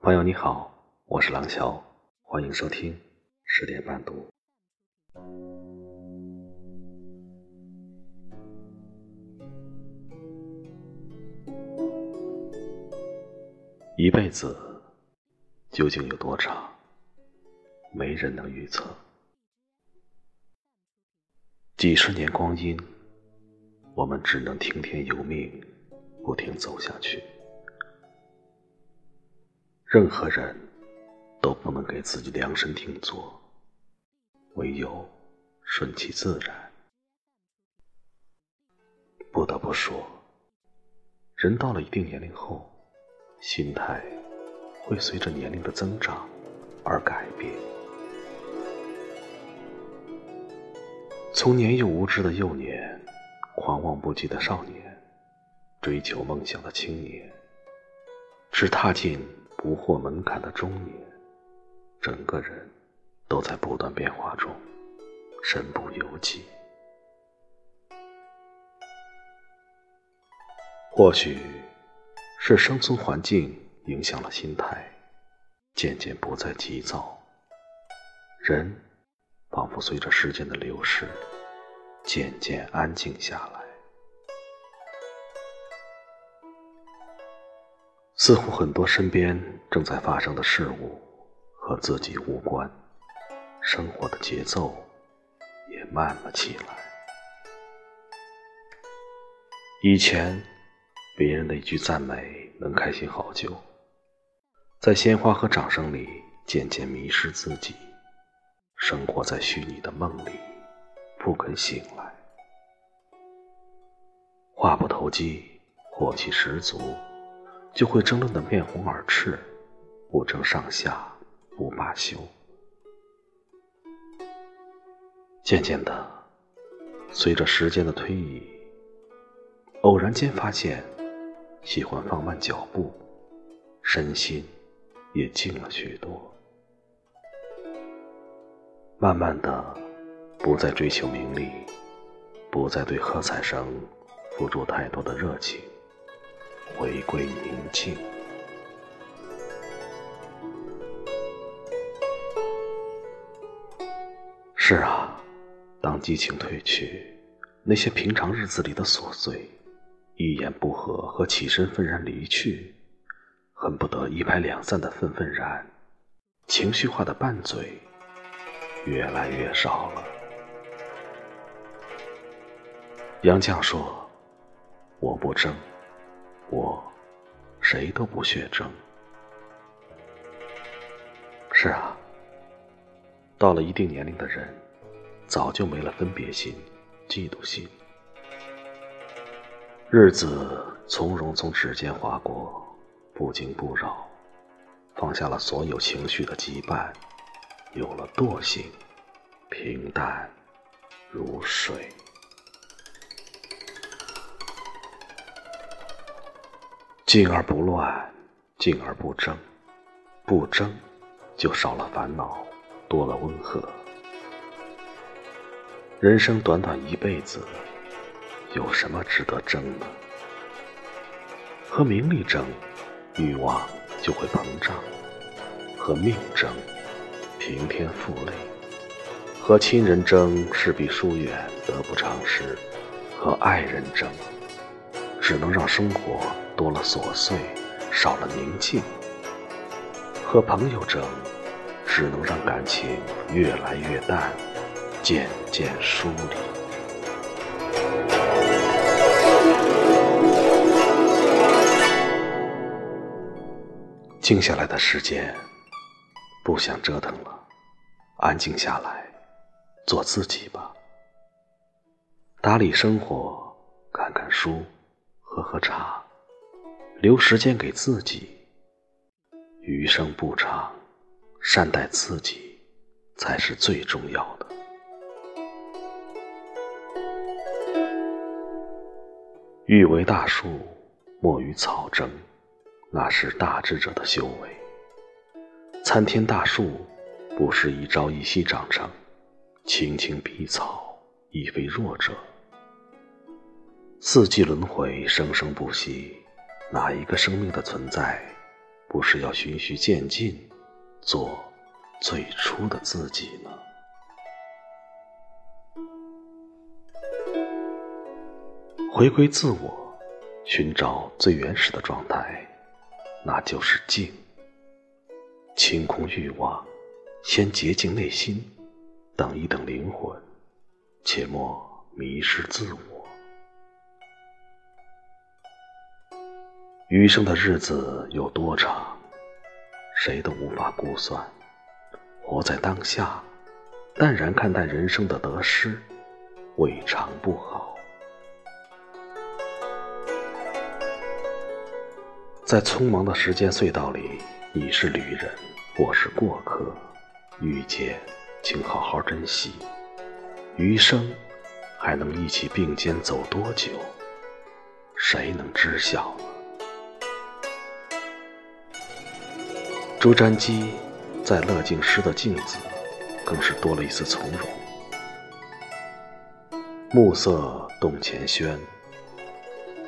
朋友你好，我是郎乔，欢迎收听十点半读。一辈子究竟有多长？没人能预测。几十年光阴，我们只能听天由命，不停走下去。任何人都不能给自己量身定做，唯有顺其自然。不得不说，人到了一定年龄后，心态会随着年龄的增长而改变。从年幼无知的幼年，狂妄不羁的少年，追求梦想的青年，只踏进。不惑门槛的中年，整个人都在不断变化中，身不由己。或许是生存环境影响了心态，渐渐不再急躁，人仿佛随着时间的流逝，渐渐安静下来。似乎很多身边正在发生的事物和自己无关，生活的节奏也慢了起来。以前，别人的一句赞美能开心好久，在鲜花和掌声里渐渐迷失自己，生活在虚拟的梦里，不肯醒来。话不投机，火气十足。就会争论的面红耳赤，不争上下，不罢休。渐渐的，随着时间的推移，偶然间发现，喜欢放慢脚步，身心也静了许多。慢慢的，不再追求名利，不再对喝彩声付出太多的热情。回归宁静。是啊，当激情褪去，那些平常日子里的琐碎，一言不合和起身愤然离去，恨不得一拍两散的愤愤然，情绪化的拌嘴，越来越少了。杨绛说：“我不争。”我，谁都不屑争。是啊，到了一定年龄的人，早就没了分别心、嫉妒心。日子从容从指尖划过，不惊不扰，放下了所有情绪的羁绊，有了惰性，平淡如水。静而不乱，静而不争，不争就少了烦恼，多了温和。人生短短一辈子，有什么值得争的？和名利争，欲望就会膨胀；和命争，平添负累；和亲人争，势必疏远，得不偿失；和爱人争，只能让生活。多了琐碎，少了宁静。和朋友争，只能让感情越来越淡，渐渐疏离。静下来的时间，不想折腾了，安静下来，做自己吧。打理生活，看看书，喝喝茶。留时间给自己，余生不长，善待自己才是最重要的。欲为大树，莫与草争，那是大智者的修为。参天大树，不是一朝一夕长成，青青碧草，亦非弱者。四季轮回，生生不息。哪一个生命的存在，不是要循序渐进，做最初的自己呢？回归自我，寻找最原始的状态，那就是静。清空欲望，先洁净内心，等一等灵魂，切莫迷失自我。余生的日子有多长，谁都无法估算。活在当下，淡然看待人生的得失，未尝不好。在匆忙的时间隧道里，你是旅人，我是过客。遇见，请好好珍惜。余生还能一起并肩走多久？谁能知晓朱瞻基在乐静诗的“静”字，更是多了一丝从容。暮色动前轩，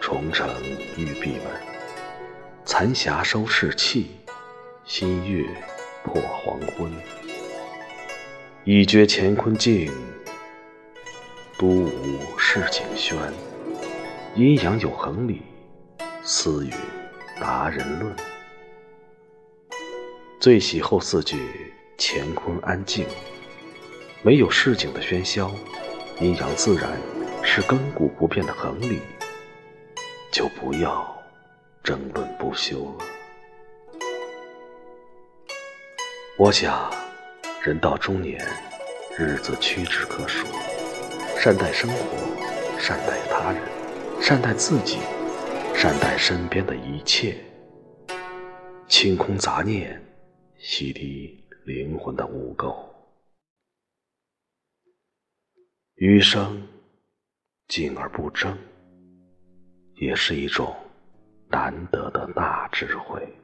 重城玉闭门。残霞收世气，新月破黄昏。已觉乾坤静，都无市井喧。阴阳有恒理，思与达人论。最喜后四句：乾坤安静，没有市井的喧嚣，阴阳自然是亘古不变的恒理，就不要。争论不休了。我想，人到中年，日子屈指可数。善待生活，善待他人，善待自己，善待身边的一切。清空杂念，洗涤灵魂的污垢。余生，静而不争，也是一种。难得的大智慧。